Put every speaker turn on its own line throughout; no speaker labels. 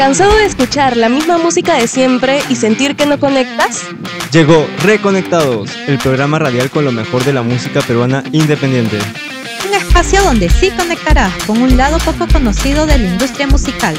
¿Cansado de escuchar la misma música de siempre y sentir que no conectas?
Llegó Reconectados, el programa radial con lo mejor de la música peruana independiente.
Un espacio donde sí conectarás con un lado poco conocido de la industria musical.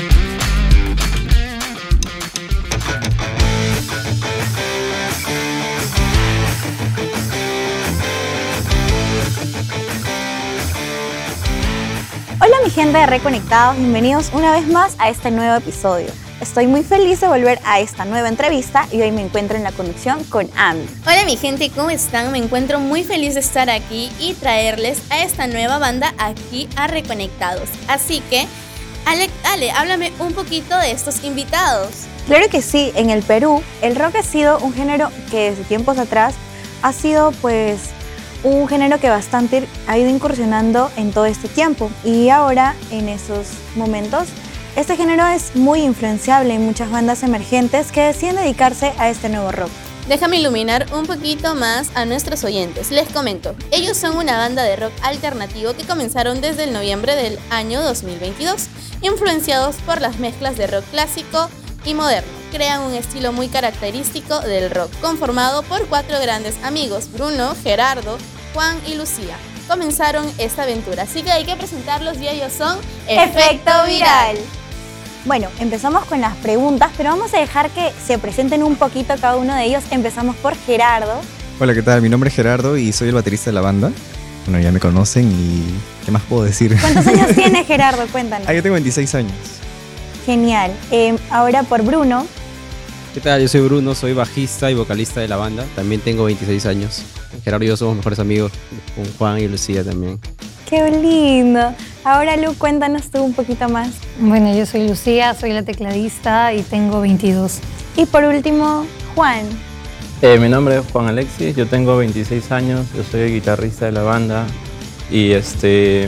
Mi gente de Reconectados, bienvenidos una vez más a este nuevo episodio. Estoy muy feliz de volver a esta nueva entrevista y hoy me encuentro en la conexión con Ami.
Hola mi gente, ¿cómo están? Me encuentro muy feliz de estar aquí y traerles a esta nueva banda aquí a Reconectados. Así que, Ale, Ale, háblame un poquito de estos invitados.
Claro que sí, en el Perú el rock ha sido un género que desde tiempos atrás ha sido pues un género que bastante ha ido incursionando en todo este tiempo y ahora en esos momentos este género es muy influenciable en muchas bandas emergentes que deciden dedicarse a este nuevo rock.
Déjame iluminar un poquito más a nuestros oyentes. Les comento, ellos son una banda de rock alternativo que comenzaron desde el noviembre del año 2022, influenciados por las mezclas de rock clásico y moderno. Crean un estilo muy característico del rock, conformado por cuatro grandes amigos, Bruno, Gerardo, Juan y Lucía. Comenzaron esta aventura, así que hay que presentarlos y ellos son
Efecto Viral. Bueno, empezamos con las preguntas, pero vamos a dejar que se presenten un poquito cada uno de ellos. Empezamos por Gerardo.
Hola, ¿qué tal? Mi nombre es Gerardo y soy el baterista de la banda. Bueno, ya me conocen y ¿qué más puedo decir?
¿Cuántos años tiene Gerardo? Cuéntanos.
Ah, yo tengo 26 años.
Genial. Eh, ahora por Bruno.
¿Qué tal? Yo soy Bruno, soy bajista y vocalista de la banda. También tengo 26 años. Gerardo y yo somos mejores amigos, con Juan y Lucía también.
Qué lindo. Ahora Lu, cuéntanos tú un poquito más.
Bueno, yo soy Lucía, soy la tecladista y tengo 22.
Y por último, Juan.
Eh, mi nombre es Juan Alexis, yo tengo 26 años, yo soy el guitarrista de la banda y este,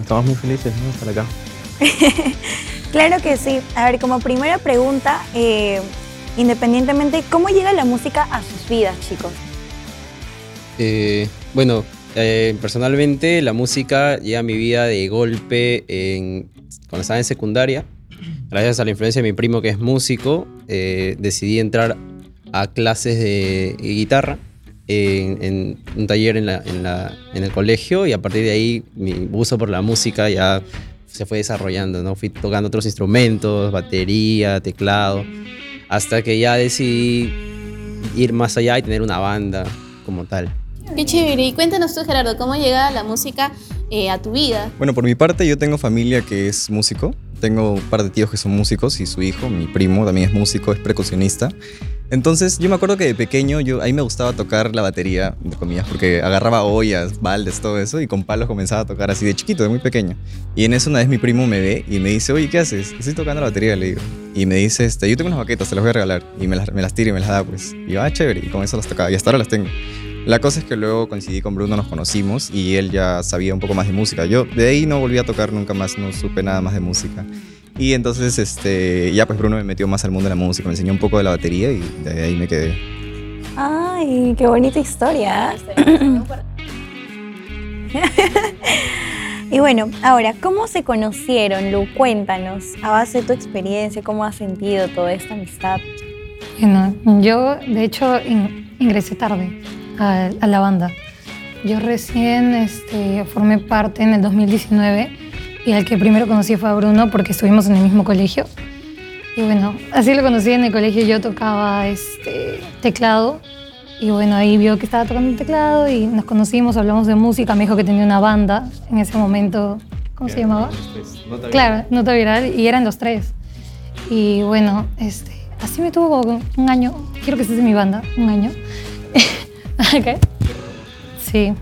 estamos muy felices de estar acá.
claro que sí. A ver, como primera pregunta, eh, independientemente, ¿cómo llega la música a sus vidas, chicos?
Eh, bueno, eh, personalmente la música llega a mi vida de golpe en, cuando estaba en secundaria. Gracias a la influencia de mi primo que es músico, eh, decidí entrar a clases de guitarra en, en un taller en, la, en, la, en, el colegio y a partir de ahí mi gusto por la música ya se fue desarrollando, ¿no? Fui tocando otros instrumentos, batería, teclado, hasta que ya decidí ir más allá y tener una banda como tal.
Qué chévere. Y cuéntanos tú, Gerardo, ¿cómo llega la música eh, a tu vida?
Bueno, por mi parte yo tengo familia que es músico. Tengo un par de tíos que son músicos y su hijo, mi primo, también es músico, es percusionista. Entonces yo me acuerdo que de pequeño yo, a mí me gustaba tocar la batería, de comillas, porque agarraba ollas, baldes, todo eso, y con palos comenzaba a tocar así de chiquito, de muy pequeño. Y en eso una vez mi primo me ve y me dice, oye, ¿qué haces? Estoy tocando la batería, le digo. Y me dice, este, yo tengo unas baquetas, te las voy a regalar. Y me las, me las tira y me las da, pues. Y yo, ah, chévere. Y con eso las tocaba. Y hasta ahora las tengo. La cosa es que luego coincidí con Bruno, nos conocimos y él ya sabía un poco más de música. Yo de ahí no volví a tocar nunca más, no supe nada más de música. Y entonces este, ya pues Bruno me metió más al mundo de la música, me enseñó un poco de la batería y de ahí me quedé.
Ay, qué bonita historia. y bueno, ahora, ¿cómo se conocieron, Lu? Cuéntanos, a base de tu experiencia, ¿cómo has sentido toda esta amistad?
Bueno, yo de hecho ingresé tarde a, a, la banda. Yo recién este, formé parte en el 2019 y al que primero conocí fue a Bruno porque estuvimos en el mismo colegio. Y bueno, así lo conocí en el colegio, yo tocaba este, teclado y bueno, ahí vio que estaba tocando el teclado y nos conocimos, hablamos de música, me dijo que tenía una banda en ese momento, ¿cómo se llamaba? Nota claro, Nota Viral, y eran los tres. Y bueno, este, así me tuvo un año, quiero que estés en mi banda, un año. ¿Qué? Sí,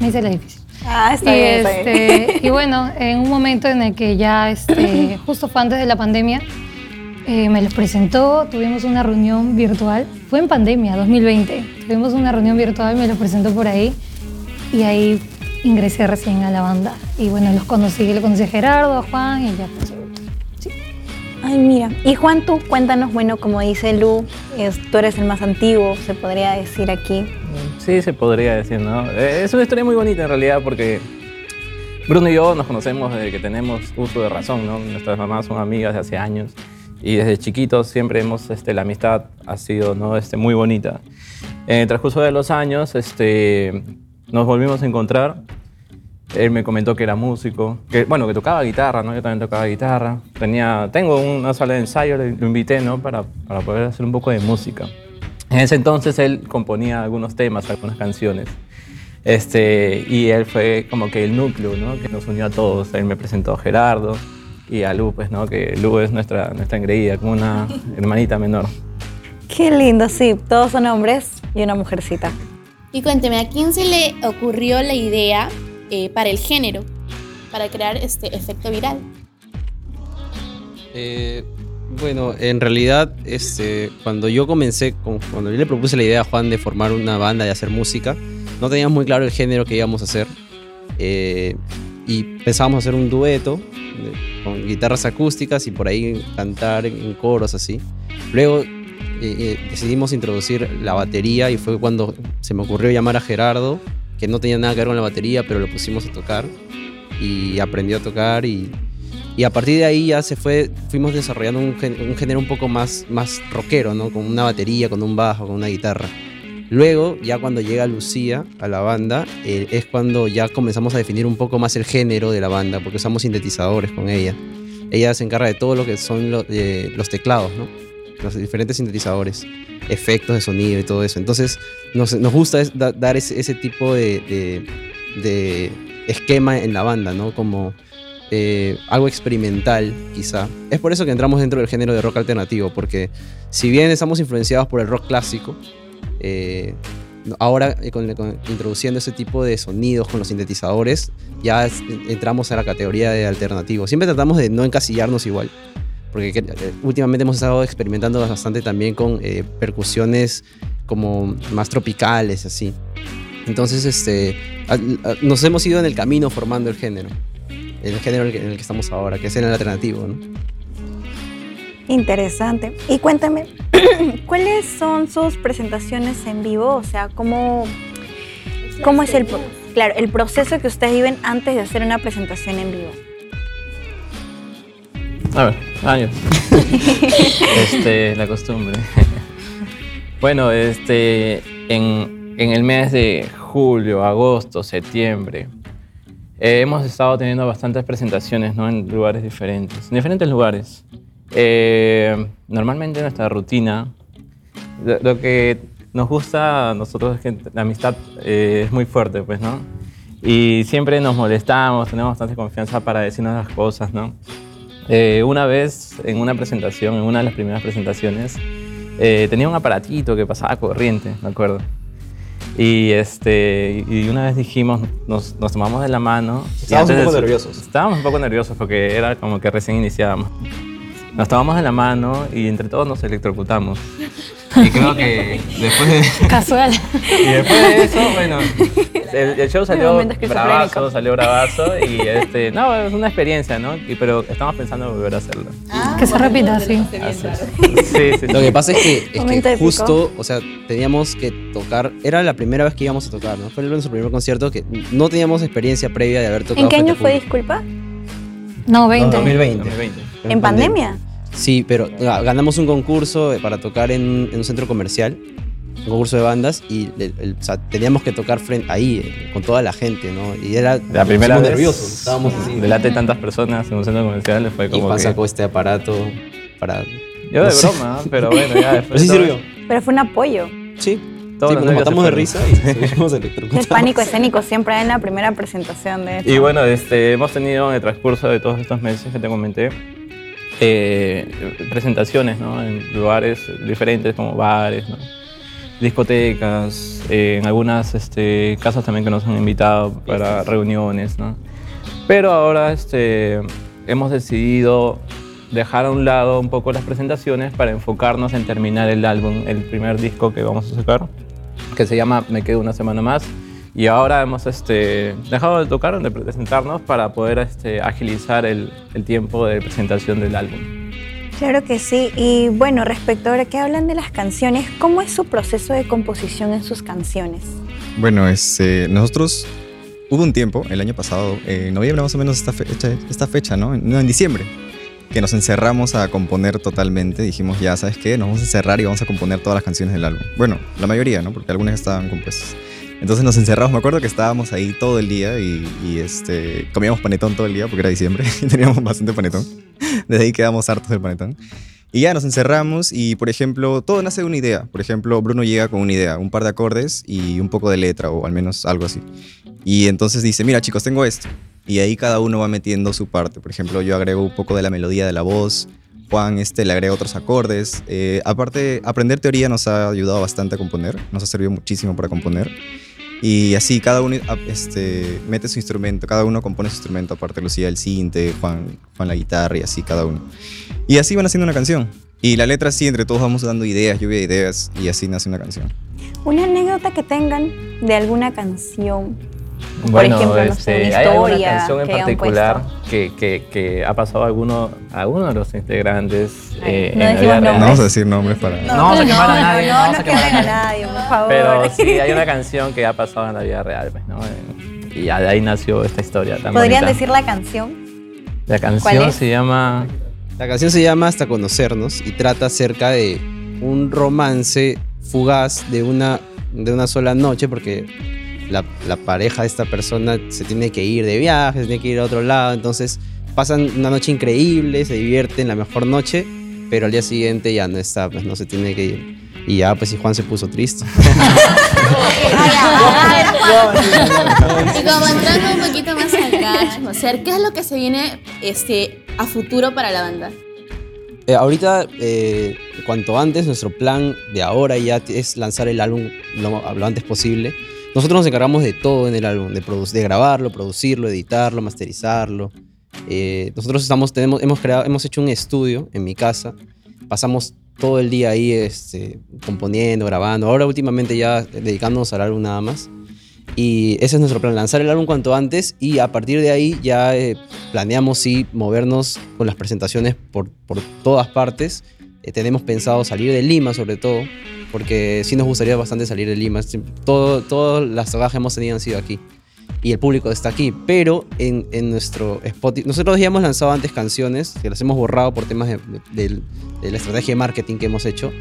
me hice la difícil.
Ah, está
y,
bien, está
este,
bien.
y bueno, en un momento en el que ya, este, justo fue antes de la pandemia, eh, me los presentó, tuvimos una reunión virtual, fue en pandemia, 2020, tuvimos una reunión virtual, me los presentó por ahí y ahí ingresé recién a la banda. Y bueno, los conocí, le conocí a Gerardo, a Juan y ya pues, sí.
Ay, mira. Y Juan, tú cuéntanos, bueno, como dice Lu, es- tú eres el más antiguo, se podría decir aquí.
Sí, se podría decir, ¿no? Eh, Es una historia muy bonita en realidad porque Bruno y yo nos conocemos desde que tenemos uso de razón, ¿no? Nuestras mamás son amigas de hace años y desde chiquitos siempre hemos, este, la amistad ha sido ¿no? este, muy bonita. En el transcurso de los años este, nos volvimos a encontrar. Él me comentó que era músico, que bueno, que tocaba guitarra, ¿no? Yo también tocaba guitarra. Tenía, tengo una sala de ensayo, lo invité, ¿no? Para, para poder hacer un poco de música. En ese entonces él componía algunos temas, algunas canciones. Este, y él fue como que el núcleo, ¿no? Que nos unió a todos. Él me presentó a Gerardo y a Lu, pues, ¿no? Que Lu es nuestra, nuestra engreída, como una hermanita menor.
Qué lindo, sí. Todos son hombres y una mujercita.
Y cuénteme, ¿a quién se le ocurrió la idea eh, para el género, para crear este efecto viral?
Eh, bueno, en realidad, este, cuando yo comencé, cuando yo le propuse la idea a Juan de formar una banda, de hacer música, no teníamos muy claro el género que íbamos a hacer. Eh, y pensábamos hacer un dueto de- con guitarras acústicas y por ahí cantar en, coros así. Luego eh, eh, decidimos introducir la batería y fue cuando se me ocurrió llamar a Gerardo, que no tenía nada que ver con la batería, pero lo pusimos a tocar y aprendió a tocar y, y a partir de ahí ya se fue, fuimos desarrollando un, un género un poco más, más rockero, ¿no? Con una batería, con un bajo, con una guitarra. Luego, ya cuando llega Lucía a la banda, eh, es cuando ya comenzamos a definir un poco más el género de la banda, porque usamos sintetizadores con ella. Ella se encarga de todo lo que son lo- eh, los teclados, ¿no? Los diferentes sintetizadores, efectos de sonido y todo eso. Entonces, nos, nos gusta es da- dar ese, ese tipo de, de- de esquema en la banda, ¿no? Como eh, algo experimental, quizá. Es por eso que entramos dentro del género de rock alternativo, porque si bien estamos influenciados por el rock clásico, eh, ahora eh, con- con- introduciendo ese tipo de sonidos con los sintetizadores, ya es- entramos a la categoría de alternativo. Siempre tratamos de no encasillarnos igual, porque que- eh, últimamente hemos estado experimentando bastante también con eh, percusiones como más tropicales, así. Entonces, este, a- a- nos hemos ido en el camino formando el género, el género en el que, en el que estamos ahora, que es en el alternativo, ¿no?
Interesante. Y cuéntame, ¿cuáles son sus presentaciones en vivo? O sea, ¿cómo, cómo es el, claro, el proceso que ustedes viven antes de hacer una presentación en vivo?
A ver, años. este, la costumbre. bueno, este, en, en el mes de julio, agosto, septiembre, eh, hemos estado teniendo bastantes presentaciones ¿no? en lugares diferentes, en diferentes lugares. Eh, normalmente nuestra rutina, lo, lo que nos gusta a nosotros es que la amistad eh, es muy fuerte, pues, ¿no? Y siempre nos molestamos, tenemos bastante confianza para decirnos las cosas, ¿no? Eh, una vez en una presentación, en una de las primeras presentaciones, eh, tenía un aparatito que pasaba corriente, me acuerdo. Y, este, y una vez dijimos, nos, nos tomamos de la mano.
Estábamos un poco nerviosos.
Estábamos un poco nerviosos porque era como que recién iniciábamos. Nos tomamos de la mano y entre todos nos electrocutamos. Y creo que después de,
Casual.
y después de eso, bueno, el, el show salió bravazo, salió bravazo y este, no, es una experiencia, ¿no? Y- pero estamos pensando en volver a hacerlo.
que se repita, sí.
Sí, sí,
Lo que pasa es que, es que justo, o sea, teníamos que tocar, era la primera vez que íbamos a tocar, ¿no? Fue nuestro primer concierto que no teníamos experiencia previa de haber tocado.
¿En qué año fue, disculpa?
No, 20.
2020.
2020.
¿En pandemia?
Sí, pero ganamos un concurso para tocar en, en un centro comercial, un concurso de bandas, y el- el- o sea, teníamos que tocar frente, ahí, eh, con toda la gente, ¿no? Y era.
La primera vez,
nerviosos, estábamos así.
delante de tantas personas en un centro comercial fue
Y
como
Juan
que...
sacó este aparato para.
Yo
no
de
sé.
broma, ¿eh? pero bueno, ya después...
Pero sí sirvió.
Pero fue un apoyo.
Sí.
Todos
sí, nos matamos de risa y seguimos
El
electrocutados.
pánico escénico siempre en la primera presentación de
Y bueno, este, hemos tenido en el transcurso de todos estos meses que te comenté, eh, presentaciones ¿no? en lugares diferentes como bares, ¿no? discotecas, eh, en algunas este, casas también que nos han invitado para reuniones. ¿no? Pero ahora este, hemos decidido dejar a un lado un poco las presentaciones para enfocarnos en terminar el álbum, el primer disco que vamos a sacar, que se llama Me quedo una semana más. Y ahora hemos este, dejado de tocar, de presentarnos para poder este, agilizar el, el tiempo de presentación del álbum.
Claro que sí. Y bueno, respecto ahora que hablan de las canciones, ¿cómo es su proceso de composición en sus canciones?
Bueno, este, nosotros hubo un tiempo, el año pasado, en noviembre más o menos esta fecha, esta fecha ¿no? No, en diciembre. que nos encerramos a componer totalmente. Dijimos, ya, ¿sabes qué? Nos vamos a encerrar y vamos a componer todas las canciones del álbum. Bueno, la mayoría, ¿no? Porque algunas estaban compuestas. Entonces nos encerramos, me acuerdo que estábamos ahí todo el día y, y, este, comíamos panetón todo el día porque era diciembre y teníamos bastante panetón. Desde ahí quedamos hartos del panetón. Y ya nos encerramos y, por ejemplo, todo nace de una idea. Por ejemplo, Bruno llega con una idea, un par de acordes y un poco de letra o al menos algo así. Y entonces dice, mira chicos, tengo esto. Y ahí cada uno va metiendo su parte. Por ejemplo, yo agrego un poco de la melodía de la voz, Juan este, le agrega otros acordes. Eh, aparte, aprender teoría nos ha ayudado bastante a componer, nos ha servido muchísimo para componer. Y así, cada uno este, mete su instrumento, cada uno compone su instrumento, aparte Lucía el cinte, Juan, Juan la guitarra y así cada uno. Y así van haciendo una canción. Y la letra sí, entre todos vamos dando ideas, lluvia de ideas, y así nace una canción.
Una anécdota que tengan de alguna canción
bueno, ejemplo, este, hay una canción en particular que, que, que, ha pasado a alguno, a uno de los integrantes eh,
no,
en la vida real. No vamos a decir nombres para...
No, no vamos a quemar a nadie.
No, no, no quemen a nadie, por favor.
Pero sí, hay una canción que ha pasado en la vida real, pues, ¿no? Y de ahí nació esta historia tan
¿Podrían decir la canción?
La canción se llama...
La canción se llama Hasta Conocernos y trata acerca de un romance fugaz de una, de una sola noche, porque la, la, pareja de esta persona se tiene que ir de viaje, se tiene que ir a otro lado, entonces pasan una noche increíble, se divierten la mejor noche, pero al día siguiente ya no está, pues no se tiene que ir. Y ya, pues, y Juan se puso triste.
y como entrando un poquito más acá, o sea, ¿qué es lo que se viene este, a futuro para la banda?
Eh, ahorita, eh, cuanto antes, nuestro plan de ahora ya es lanzar el álbum lo, lo antes posible. Nosotros nos encargamos de todo en el álbum, de, de grabarlo, producirlo, editarlo, masterizarlo. Eh, nosotros estamos, tenemos, hemos, creado, hemos hecho un estudio en mi casa. Pasamos todo el día ahí este, componiendo, grabando. Ahora últimamente ya dedicándonos al álbum nada más. Y ese es nuestro plan, lanzar el álbum cuanto antes y a partir de ahí ya eh, planeamos sí movernos con las presentaciones por, por todas partes. Eh, tenemos pensado salir de Lima sobre todo, porque sí nos gustaría bastante salir de Lima. Todo, todas las trabajas que hemos tenido han sido aquí. Y el público está aquí. Pero en, en nuestro Spotify. Nosotros ya hemos lanzado antes canciones que las hemos borrado por temas de, de, de la estrategia de marketing que hemos hecho.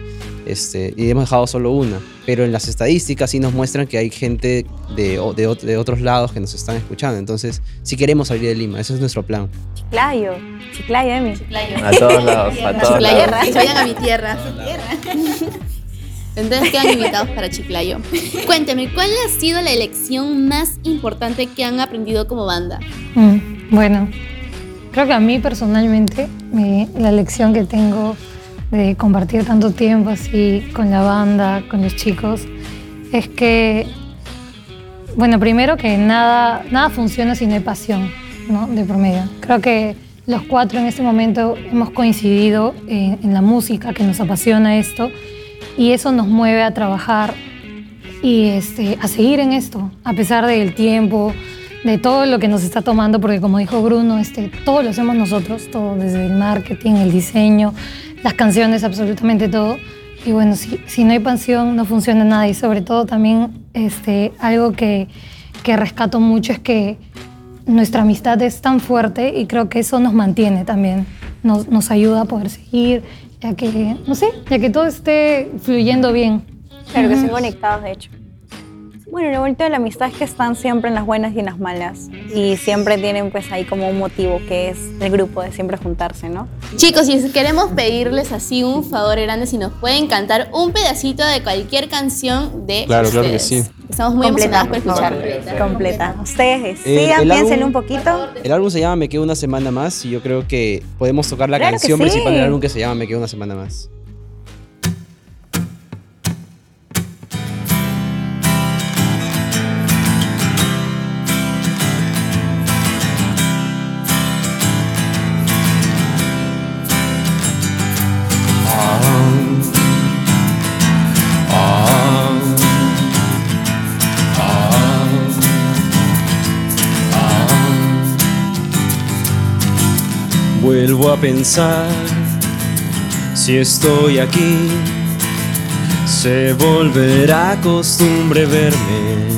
Este, y hemos dejado solo una. Pero en las estadísticas sí nos muestran que hay gente de, de, de otros lados que nos están escuchando. Entonces, sí queremos salir de Lima. Ese es nuestro plan.
Chiclayo. Chiclayo, Emi.
Chiclayo.
A todos lados. A todos lados.
Que vayan a mi tierra. Entonces quedan invitados para Chiclayo. Cuénteme, ¿cuál ha sido la elección más importante que han aprendido como banda?
Mm, bueno, creo que a mí personalmente me, la lección que tengo de compartir tanto tiempo así con la banda, con los chicos, es que, bueno, primero que nada, nada funciona si no hay pasión ¿no? de promedio. Creo que los cuatro en este momento hemos coincidido en la música, que nos apasiona esto y eso nos mueve a trabajar y este, a seguir en esto, a pesar del tiempo, de todo lo que nos está tomando, porque como dijo Bruno, este, todo lo hacemos nosotros, todo, desde el marketing, el diseño, las canciones, absolutamente todo. Y bueno, si, si no hay pasión no funciona nada y sobre todo también este, algo que, que rescato mucho es que nuestra amistad es tan fuerte y creo que eso nos mantiene también, nos, nos ayuda a poder seguir ya que, no sé, ya que todo esté fluyendo bien.
Claro, que estén conectados, de hecho. Bueno, lo bonito de la amistad es que están siempre en las buenas y en las malas. Y siempre tienen pues ahí como un motivo que es el grupo de siempre juntarse, ¿no?
Chicos, si queremos pedirles así un favor grande, si nos pueden cantar un pedacito de cualquier canción de
Claro,
ustedes.
claro que sí.
Estamos muy
Completa,
por escucharlo.
Completa. Ustedes
Eh,
sigan,
el
piénsenlo un poquito.
El álbum se llama Me quedo una semana más y yo creo que podemos tocar la
Claro
canción
sí.
principal del álbum que se llama Me quedo una semana más.
Vuelvo a pensar, si estoy aquí, se volverá costumbre verme.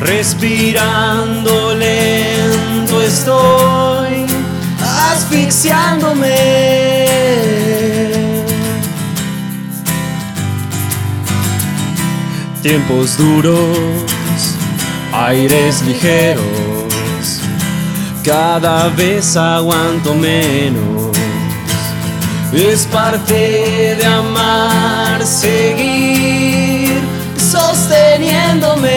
Respirando lento estoy, asfixiándome. Tiempos duros, aires ligeros, cada vez aguanto menos. Es parte de amar, seguir sosteniéndome.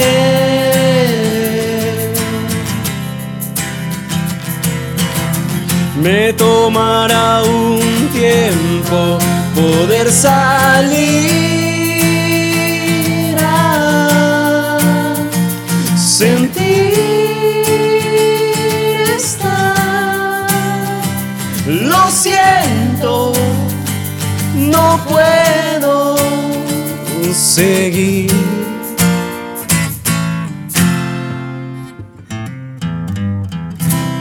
Me tomará un tiempo poder salir sentir puedo seguir.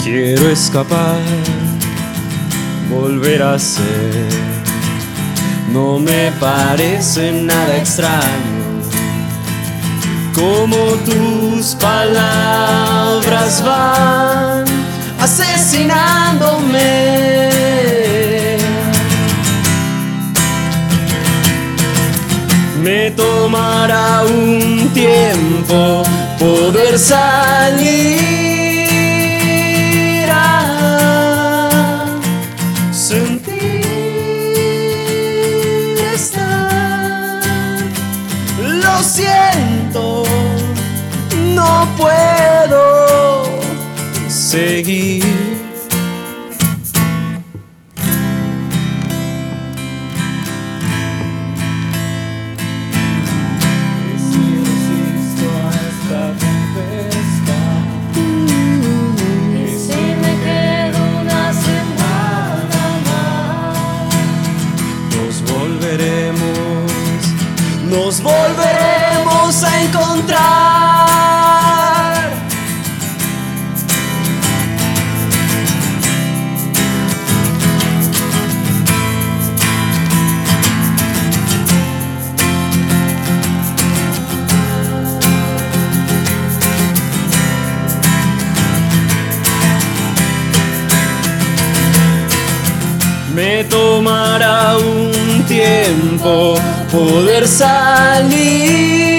Quiero escapar, volver a ser. No me parece nada extraño como tus palabras van asesinándome. Tomará un tiempo poder salir a sentir estar. Lo siento, no puedo seguir. Volveremos a encontrar. Me tomará un tiempo poder salir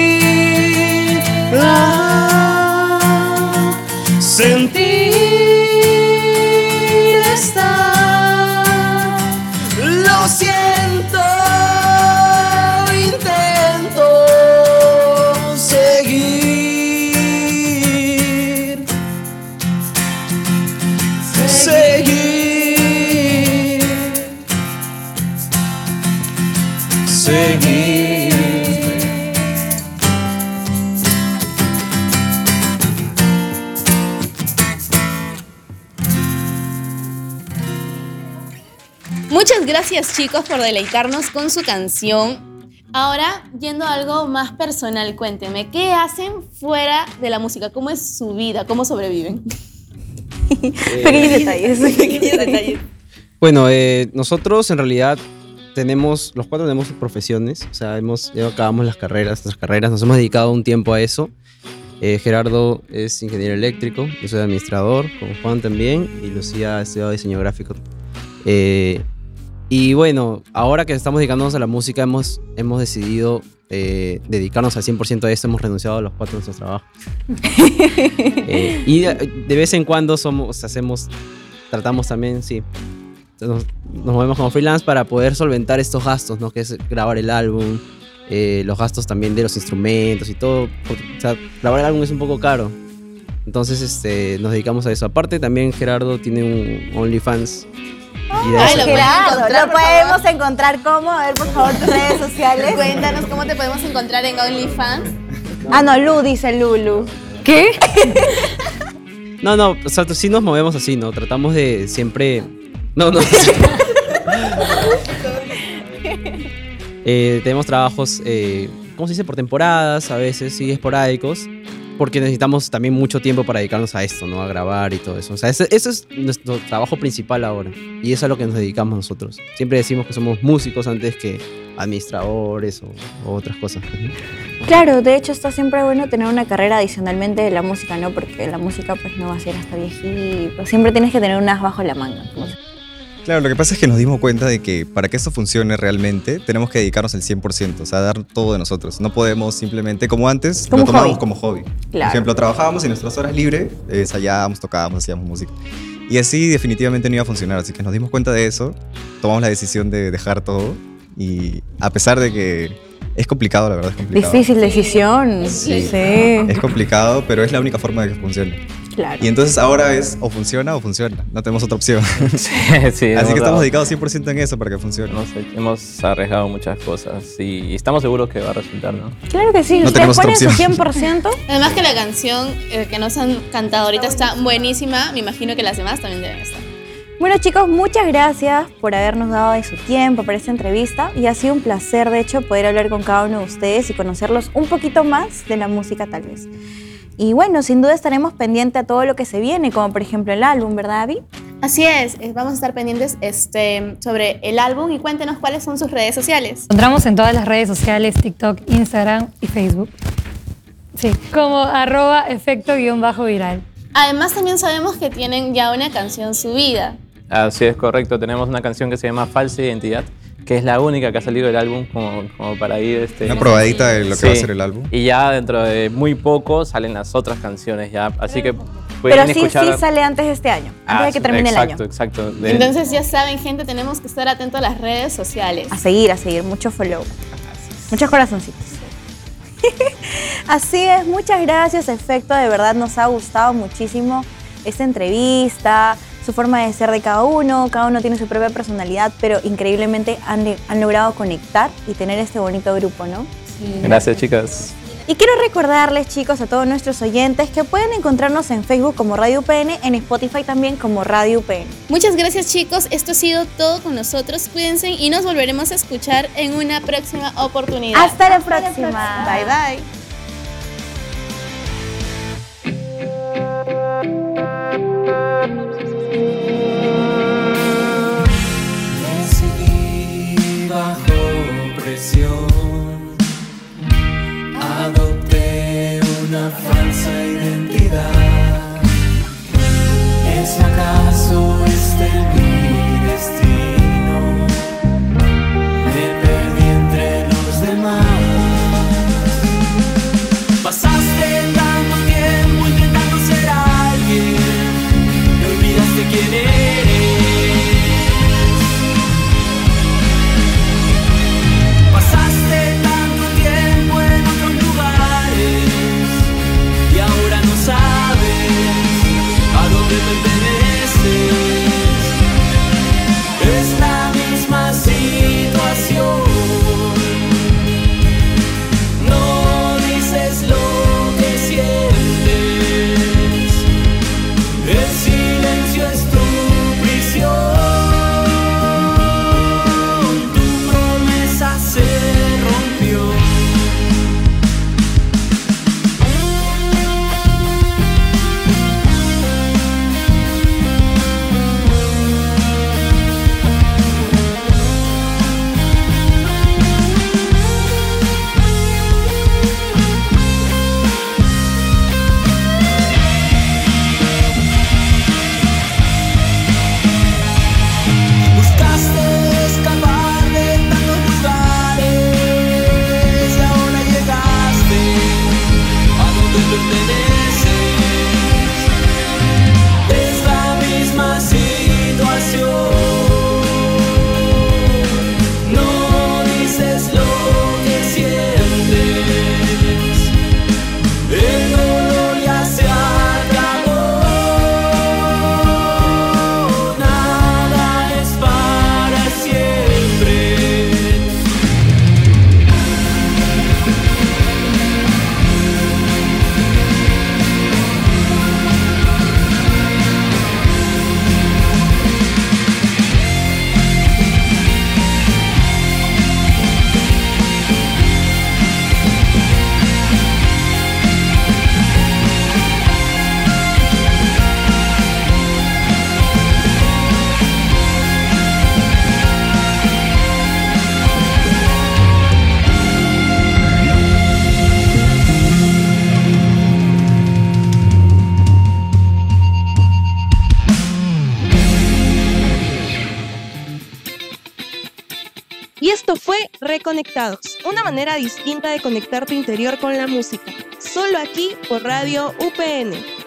Muchas gracias chicos por deleitarnos con su canción. Ahora, yendo a algo más personal, cuénteme, ¿qué hacen fuera de la música? ¿Cómo es su vida? ¿Cómo sobreviven?
Pequeños detalles.
Pequeños detalles.
Bueno, eh, nosotros en realidad tenemos, los cuatro tenemos profesiones, o sea, hemos, ya acabamos las carreras, nuestras carreras, nos hemos dedicado un tiempo a eso. Eh, Gerardo es ingeniero eléctrico, yo soy administrador, como Juan también, y Lucía ha estudiado diseño gráfico. Eh, y bueno, ahora que estamos dedicándonos a la música, hemos, hemos decidido eh, dedicarnos al 100% a esto, hemos renunciado a los cuatro nuestros trabajos. Eh, y de, de vez en cuando somos, hacemos, tratamos también, sí, nos, nos movemos como freelance para poder solventar estos gastos, ¿no? Que es grabar el álbum, eh, los gastos también de los instrumentos y todo. porque, o sea, grabar el álbum es un poco caro. Entonces, este, nos dedicamos a eso. Aparte, también Gerardo tiene un OnlyFans. Y de
Ay,
eso-
lo pueden
Claro,
encontrar,
lo
por
podemos
favor.
encontrar como, a ver por favor tus redes sociales.
Cuéntanos cómo te podemos encontrar en OnlyFans.
Ah, no, Lu dice Lulu.
¿Qué?
No, no, o sea, sí nos movemos así, ¿no? Tratamos de siempre... No, no. Eh, tenemos trabajos, eh, ¿cómo se dice? Por temporadas, a veces, sí, esporádicos. Porque necesitamos también mucho tiempo para dedicarnos a esto, ¿no? A grabar y todo eso. O sea, ese, es nuestro trabajo principal ahora. Y eso es a lo que nos dedicamos nosotros. Siempre decimos que somos músicos antes que administradores o, otras cosas.
Claro, de hecho está siempre bueno tener una carrera adicionalmente de la música, ¿no? Porque la música pues no va a ser hasta viejito. Siempre tienes que tener unas bajo la manga.
Claro, lo que pasa es que nos dimos cuenta de que para que esto funcione realmente, tenemos que dedicarnos el 100%, o sea, dar todo de nosotros. No podemos simplemente, como antes,
Como
lo tomábamos
hobby.
como hobby. Por ejemplo, trabajábamos y nuestras horas libres eh, ensayábamos, tocábamos, hacíamos música. Y así definitivamente no iba a funcionar, así que nos dimos cuenta de eso, tomamos la decisión de dejar todo y a pesar de que es complicado, la verdad es complicado.
Difícil decisión.
Sí.
Sí.
Es complicado, pero es la única forma de que funcione.
Claro.
Y entonces ahora es o funciona o funciona, no tenemos otra opción.
Sí, sí,
Así que estamos
dado-
dedicados 100% en eso para que funcione.
Hemos, hemos arriesgado muchas cosas y estamos seguros que va a resultar, ¿no?
Claro que sí.
No
Ustedes
tenemos otra
ponen su
opción.
100%.
Además que la canción eh, que nos han cantado ahorita está buenísima, me imagino que las demás también deben estar.
Bueno chicos, muchas gracias por habernos dado de su tiempo para esta entrevista y ha sido un placer de hecho poder hablar con cada uno de ustedes y conocerlos un poquito más de la música tal vez. Y bueno, sin duda estaremos pendientes a todo lo que se viene, como por ejemplo el álbum, ¿verdad, Abby?
Así es, eh, vamos a estar pendientes este, sobre el álbum y cuéntenos cuáles son sus redes sociales.
Encontramos en todas las redes sociales, TikTok, Instagram y Facebook. Sí, como arroba efecto guion bajo viral.
Además también sabemos que tienen ya una canción subida.
Así es correcto, tenemos una canción que se llama Falsa Identidad, que es la única que ha salido del álbum como, como para ir... Este,
Una probadita de lo que va a ser el álbum.
Y ya dentro de muy poco salen las otras canciones ya, así que
Pero sí,
escuchar...
sí sale antes de este año, antes
Ah,
de que termine
exacto,
el año.
Exacto, De-
Entonces ya saben, gente, tenemos que estar atentos a las redes sociales.
A seguir, a seguir, mucho follow. Muchos corazoncitos. Así es, muchas gracias, Efecto. De verdad nos ha gustado muchísimo esta entrevista, su forma de ser de cada uno. Cada uno tiene su propia personalidad, pero increíblemente han, han logrado conectar y tener este bonito grupo, ¿no?
Gracias chicas.
Y quiero recordarles, chicos, a todos nuestros oyentes que pueden encontrarnos en Facebook como Radio UPN, en Spotify también como Radio UPN.
Muchas gracias chicos, esto ha sido todo con nosotros. Cuídense y nos volveremos a escuchar en una próxima oportunidad.
Hasta la próxima.
Bye bye.
Decidí bajo presión, adopté una falsa identidad. ¿Es acaso este mi
Reconectados, una manera distinta de conectar tu interior con la música. Solo aquí por Radio UPN.